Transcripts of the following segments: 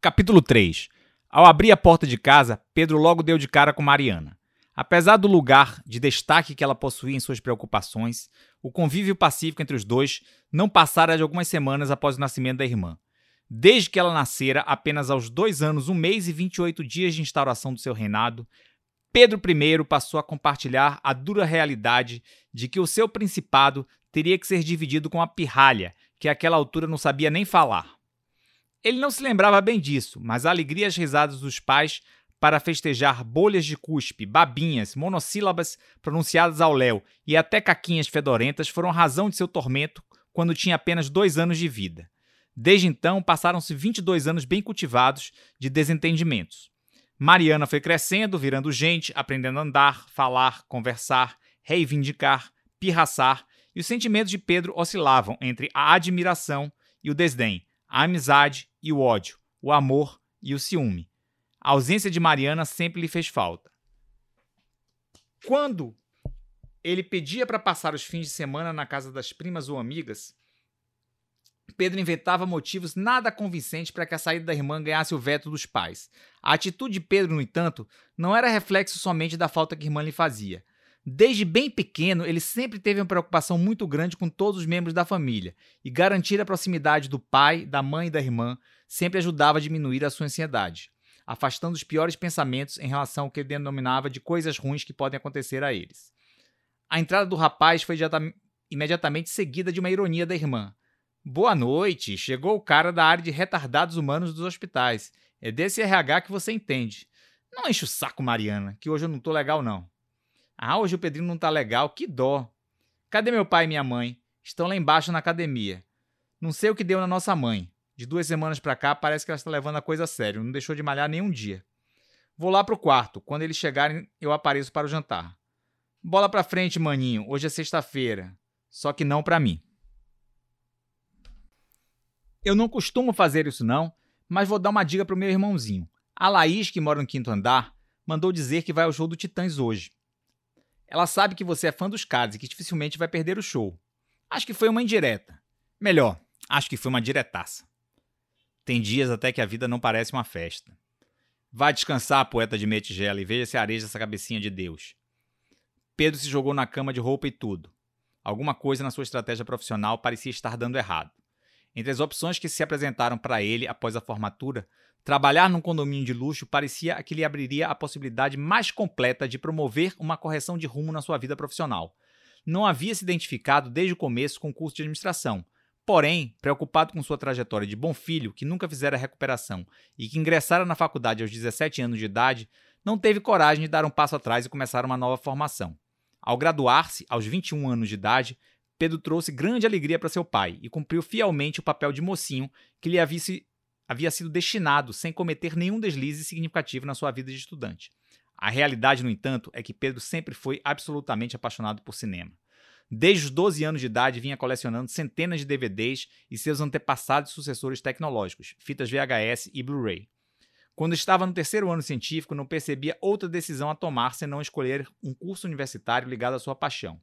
Capítulo 3 Ao abrir a porta de casa, Pedro logo deu de cara com Mariana. Apesar do lugar de destaque que ela possuía em suas preocupações, o convívio pacífico entre os dois não passara de algumas semanas após o nascimento da irmã. Desde que ela nascera, apenas aos dois anos, um mês e 28 dias de instauração do seu reinado, Pedro I passou a compartilhar a dura realidade de que o seu principado teria que ser dividido com a pirralha, que àquela altura não sabia nem falar. Ele não se lembrava bem disso, mas a alegria e as risadas dos pais para festejar bolhas de cuspe, babinhas, monossílabas pronunciadas ao léu e até caquinhas fedorentas foram razão de seu tormento quando tinha apenas dois anos de vida. Desde então, passaram-se 22 anos bem cultivados de desentendimentos. Mariana foi crescendo, virando gente, aprendendo a andar, falar, conversar, reivindicar, pirraçar, e os sentimentos de Pedro oscilavam entre a admiração e o desdém, a amizade e o ódio, o amor e o ciúme. A ausência de Mariana sempre lhe fez falta. Quando ele pedia para passar os fins de semana na casa das primas ou amigas, Pedro inventava motivos nada convincentes para que a saída da irmã ganhasse o veto dos pais. A atitude de Pedro, no entanto, não era reflexo somente da falta que a irmã lhe fazia. Desde bem pequeno, ele sempre teve uma preocupação muito grande com todos os membros da família, e garantir a proximidade do pai, da mãe e da irmã sempre ajudava a diminuir a sua ansiedade, afastando os piores pensamentos em relação ao que ele denominava de coisas ruins que podem acontecer a eles. A entrada do rapaz foi imediatamente seguida de uma ironia da irmã. Boa noite, chegou o cara da área de retardados humanos dos hospitais. É desse RH que você entende. Não enche o saco, Mariana, que hoje eu não tô legal, não. Ah, hoje o Pedrinho não tá legal, que dó. Cadê meu pai e minha mãe? Estão lá embaixo na academia. Não sei o que deu na nossa mãe. De duas semanas pra cá, parece que ela está levando a coisa a sério. Não deixou de malhar nenhum dia. Vou lá pro quarto. Quando eles chegarem, eu apareço para o jantar. Bola pra frente, maninho. Hoje é sexta-feira. Só que não pra mim. Eu não costumo fazer isso não, mas vou dar uma dica pro meu irmãozinho. A Laís, que mora no quinto andar, mandou dizer que vai ao show do Titãs hoje. Ela sabe que você é fã dos caras e que dificilmente vai perder o show. Acho que foi uma indireta. Melhor, acho que foi uma diretaça. Tem dias até que a vida não parece uma festa. Vá descansar, poeta de metigela, e veja se areja essa cabecinha de Deus. Pedro se jogou na cama de roupa e tudo. Alguma coisa na sua estratégia profissional parecia estar dando errado. Entre as opções que se apresentaram para ele após a formatura, trabalhar num condomínio de luxo parecia que lhe abriria a possibilidade mais completa de promover uma correção de rumo na sua vida profissional. Não havia se identificado desde o começo com o curso de administração. Porém, preocupado com sua trajetória de bom filho, que nunca fizera recuperação e que ingressara na faculdade aos 17 anos de idade, não teve coragem de dar um passo atrás e começar uma nova formação. Ao graduar-se, aos 21 anos de idade, Pedro trouxe grande alegria para seu pai e cumpriu fielmente o papel de mocinho que lhe havia, se, havia sido destinado sem cometer nenhum deslize significativo na sua vida de estudante. A realidade, no entanto, é que Pedro sempre foi absolutamente apaixonado por cinema. Desde os 12 anos de idade, vinha colecionando centenas de DVDs e seus antepassados sucessores tecnológicos, fitas VHS e Blu-ray. Quando estava no terceiro ano científico, não percebia outra decisão a tomar senão escolher um curso universitário ligado à sua paixão.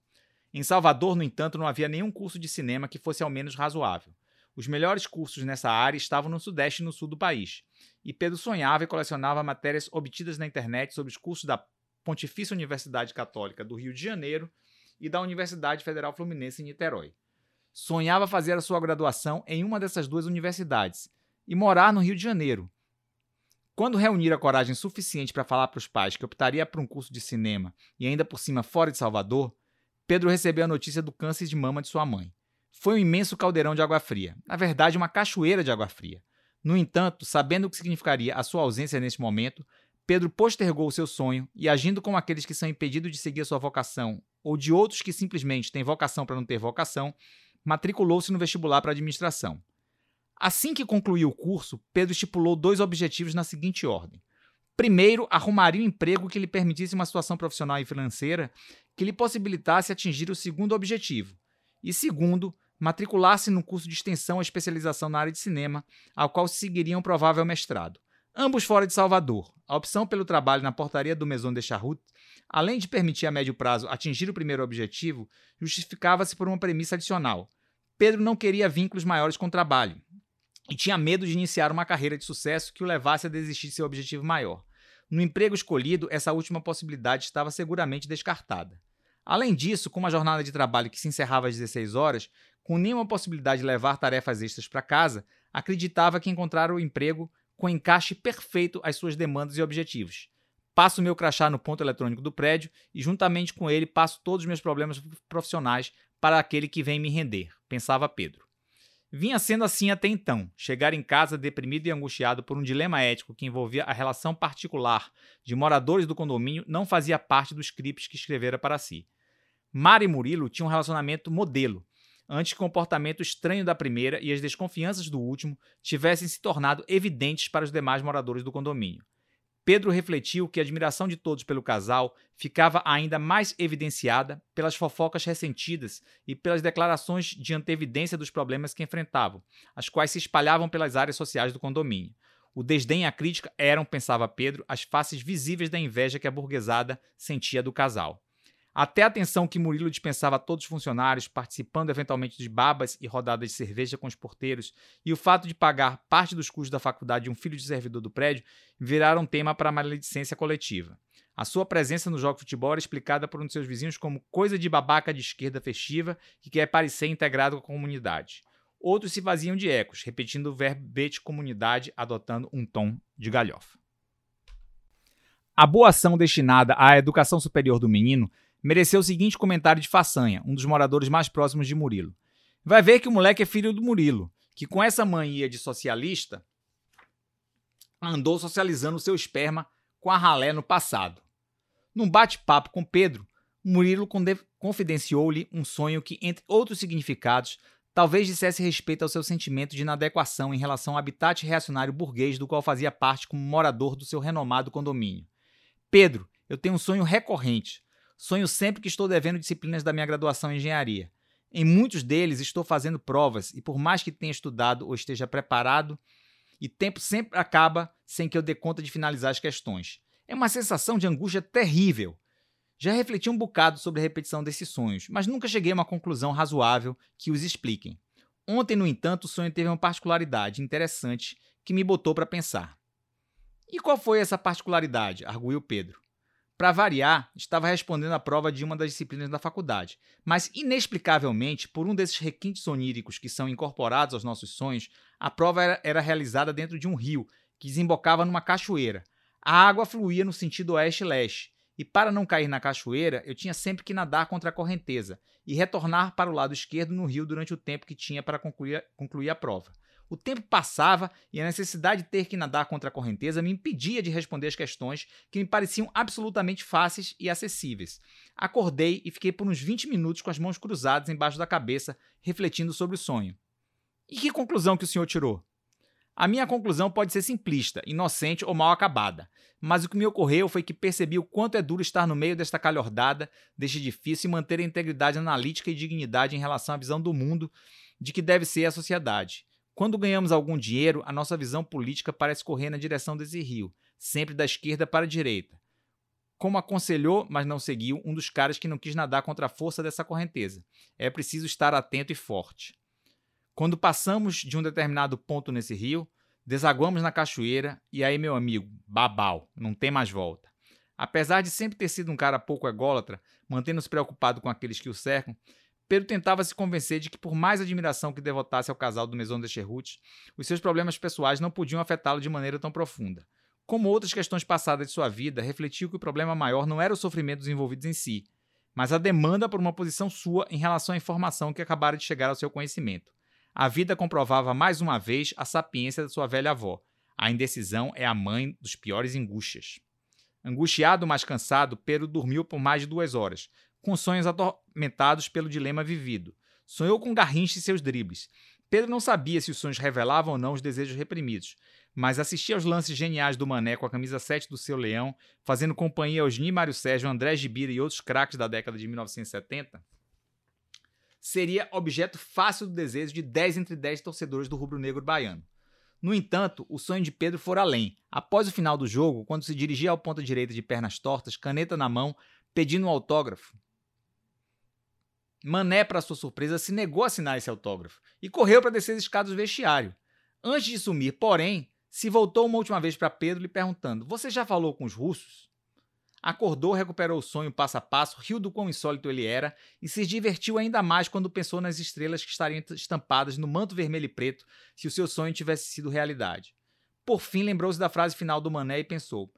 Em Salvador, no entanto, não havia nenhum curso de cinema que fosse ao menos razoável. Os melhores cursos nessa área estavam no Sudeste e no Sul do país. E Pedro sonhava e colecionava matérias obtidas na internet sobre os cursos da Pontifícia Universidade Católica do Rio de Janeiro e da Universidade Federal Fluminense em Niterói. Sonhava fazer a sua graduação em uma dessas duas universidades e morar no Rio de Janeiro. Quando reunir a coragem suficiente para falar para os pais que optaria por um curso de cinema e ainda por cima fora de Salvador, Pedro recebeu a notícia do câncer de mama de sua mãe. Foi um imenso caldeirão de água fria, na verdade, uma cachoeira de água fria. No entanto, sabendo o que significaria a sua ausência neste momento, Pedro postergou o seu sonho e, agindo como aqueles que são impedidos de seguir a sua vocação, ou de outros que simplesmente têm vocação para não ter vocação, matriculou-se no vestibular para administração. Assim que concluiu o curso, Pedro estipulou dois objetivos na seguinte ordem. Primeiro, arrumaria um emprego que lhe permitisse uma situação profissional e financeira que lhe possibilitasse atingir o segundo objetivo. E segundo, matricular-se no curso de extensão ou especialização na área de cinema, ao qual seguiria um provável mestrado. Ambos fora de Salvador. A opção pelo trabalho na portaria do Maison de Charroute, além de permitir a médio prazo atingir o primeiro objetivo, justificava-se por uma premissa adicional. Pedro não queria vínculos maiores com o trabalho. E tinha medo de iniciar uma carreira de sucesso que o levasse a desistir de seu objetivo maior. No emprego escolhido, essa última possibilidade estava seguramente descartada. Além disso, com uma jornada de trabalho que se encerrava às 16 horas, com nenhuma possibilidade de levar tarefas extras para casa, acreditava que encontrara o emprego com encaixe perfeito às suas demandas e objetivos. Passo meu crachá no ponto eletrônico do prédio e, juntamente com ele, passo todos os meus problemas profissionais para aquele que vem me render, pensava Pedro. Vinha sendo assim até então. Chegar em casa deprimido e angustiado por um dilema ético que envolvia a relação particular de moradores do condomínio não fazia parte dos scripts que escrevera para si. Mara e Murilo tinham um relacionamento modelo, antes que o comportamento estranho da primeira e as desconfianças do último tivessem se tornado evidentes para os demais moradores do condomínio. Pedro refletiu que a admiração de todos pelo casal ficava ainda mais evidenciada pelas fofocas ressentidas e pelas declarações de antevidência dos problemas que enfrentavam, as quais se espalhavam pelas áreas sociais do condomínio. O desdém e a crítica eram, pensava Pedro, as faces visíveis da inveja que a burguesada sentia do casal. Até a atenção que Murilo dispensava a todos os funcionários, participando eventualmente de babas e rodadas de cerveja com os porteiros, e o fato de pagar parte dos custos da faculdade de um filho de servidor do prédio, viraram tema para a maledicência coletiva. A sua presença no jogo de futebol era explicada por um de seus vizinhos como coisa de babaca de esquerda festiva que quer parecer integrado com a comunidade. Outros se faziam de ecos, repetindo o verbete comunidade, adotando um tom de galhofa. A boa ação destinada à educação superior do menino mereceu o seguinte comentário de façanha, um dos moradores mais próximos de Murilo. Vai ver que o moleque é filho do Murilo, que com essa mania de socialista andou socializando o seu esperma com a ralé no passado. Num bate-papo com Pedro, Murilo confidenciou-lhe um sonho que, entre outros significados, talvez dissesse respeito ao seu sentimento de inadequação em relação ao habitat reacionário burguês do qual fazia parte como morador do seu renomado condomínio. Pedro, eu tenho um sonho recorrente. Sonho sempre que estou devendo disciplinas da minha graduação em engenharia. Em muitos deles estou fazendo provas e por mais que tenha estudado ou esteja preparado, e tempo sempre acaba sem que eu dê conta de finalizar as questões. É uma sensação de angústia terrível. Já refleti um bocado sobre a repetição desses sonhos, mas nunca cheguei a uma conclusão razoável que os expliquem. Ontem, no entanto, o sonho teve uma particularidade interessante que me botou para pensar. E qual foi essa particularidade? arguiu Pedro. Para variar, estava respondendo a prova de uma das disciplinas da faculdade, mas inexplicavelmente, por um desses requintes oníricos que são incorporados aos nossos sonhos, a prova era, era realizada dentro de um rio que desembocava numa cachoeira. A água fluía no sentido oeste-leste, e para não cair na cachoeira, eu tinha sempre que nadar contra a correnteza e retornar para o lado esquerdo no rio durante o tempo que tinha para concluir, concluir a prova. O tempo passava e a necessidade de ter que nadar contra a correnteza me impedia de responder as questões que me pareciam absolutamente fáceis e acessíveis. Acordei e fiquei por uns 20 minutos com as mãos cruzadas embaixo da cabeça, refletindo sobre o sonho. E que conclusão que o senhor tirou? A minha conclusão pode ser simplista, inocente ou mal acabada, mas o que me ocorreu foi que percebi o quanto é duro estar no meio desta calhordada, deste difícil e manter a integridade analítica e dignidade em relação à visão do mundo de que deve ser a sociedade. Quando ganhamos algum dinheiro, a nossa visão política parece correr na direção desse rio, sempre da esquerda para a direita. Como aconselhou, mas não seguiu, um dos caras que não quis nadar contra a força dessa correnteza. É preciso estar atento e forte. Quando passamos de um determinado ponto nesse rio, desaguamos na cachoeira e aí, meu amigo, babau, não tem mais volta. Apesar de sempre ter sido um cara pouco ególatra, mantendo-se preocupado com aqueles que o cercam, Pedro tentava se convencer de que, por mais admiração que devotasse ao casal do Maison de Cherrut, os seus problemas pessoais não podiam afetá-lo de maneira tão profunda. Como outras questões passadas de sua vida, refletiu que o problema maior não era o sofrimento dos envolvidos em si, mas a demanda por uma posição sua em relação à informação que acabara de chegar ao seu conhecimento. A vida comprovava mais uma vez a sapiência da sua velha avó. A indecisão é a mãe dos piores angústias. Angustiado, mas cansado, Pedro dormiu por mais de duas horas, com sonhos atormentados pelo dilema vivido. Sonhou com Garrincha e seus dribles. Pedro não sabia se os sonhos revelavam ou não os desejos reprimidos, mas assistia aos lances geniais do Mané com a camisa 7 do seu leão, fazendo companhia aos Ni Mário Sérgio, André Gibira e outros craques da década de 1970, seria objeto fácil do desejo de 10 entre 10 torcedores do rubro-negro baiano. No entanto, o sonho de Pedro foi além. Após o final do jogo, quando se dirigia ao ponta direita de pernas tortas, caneta na mão, pedindo um autógrafo, Mané, para sua surpresa, se negou a assinar esse autógrafo e correu para descer as escadas do vestiário. Antes de sumir, porém, se voltou uma última vez para Pedro lhe perguntando: Você já falou com os russos? Acordou, recuperou o sonho passo a passo, riu do quão insólito ele era e se divertiu ainda mais quando pensou nas estrelas que estariam estampadas no manto vermelho e preto se o seu sonho tivesse sido realidade. Por fim, lembrou-se da frase final do Mané e pensou: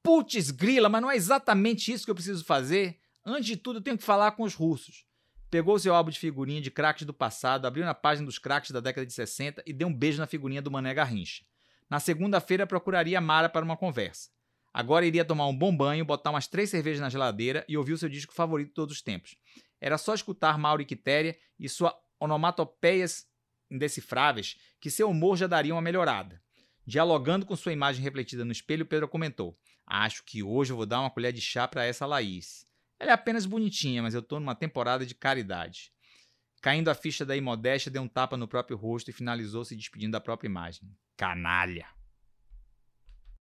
Putz, grila, mas não é exatamente isso que eu preciso fazer? Antes de tudo, eu tenho que falar com os russos. Pegou seu álbum de figurinha de craques do passado, abriu na página dos craques da década de 60 e deu um beijo na figurinha do Mané Garrincha. Na segunda-feira, procuraria Mara para uma conversa. Agora iria tomar um bom banho, botar umas três cervejas na geladeira e ouvir o seu disco favorito de todos os tempos. Era só escutar Mauro e Quitéria e sua onomatopeias indecifráveis que seu humor já daria uma melhorada. Dialogando com sua imagem refletida no espelho, Pedro comentou: Acho que hoje eu vou dar uma colher de chá para essa Laís. Ela é apenas bonitinha, mas eu tô numa temporada de caridade. Caindo a ficha da imodéstia, deu um tapa no próprio rosto e finalizou se despedindo da própria imagem. Canalha!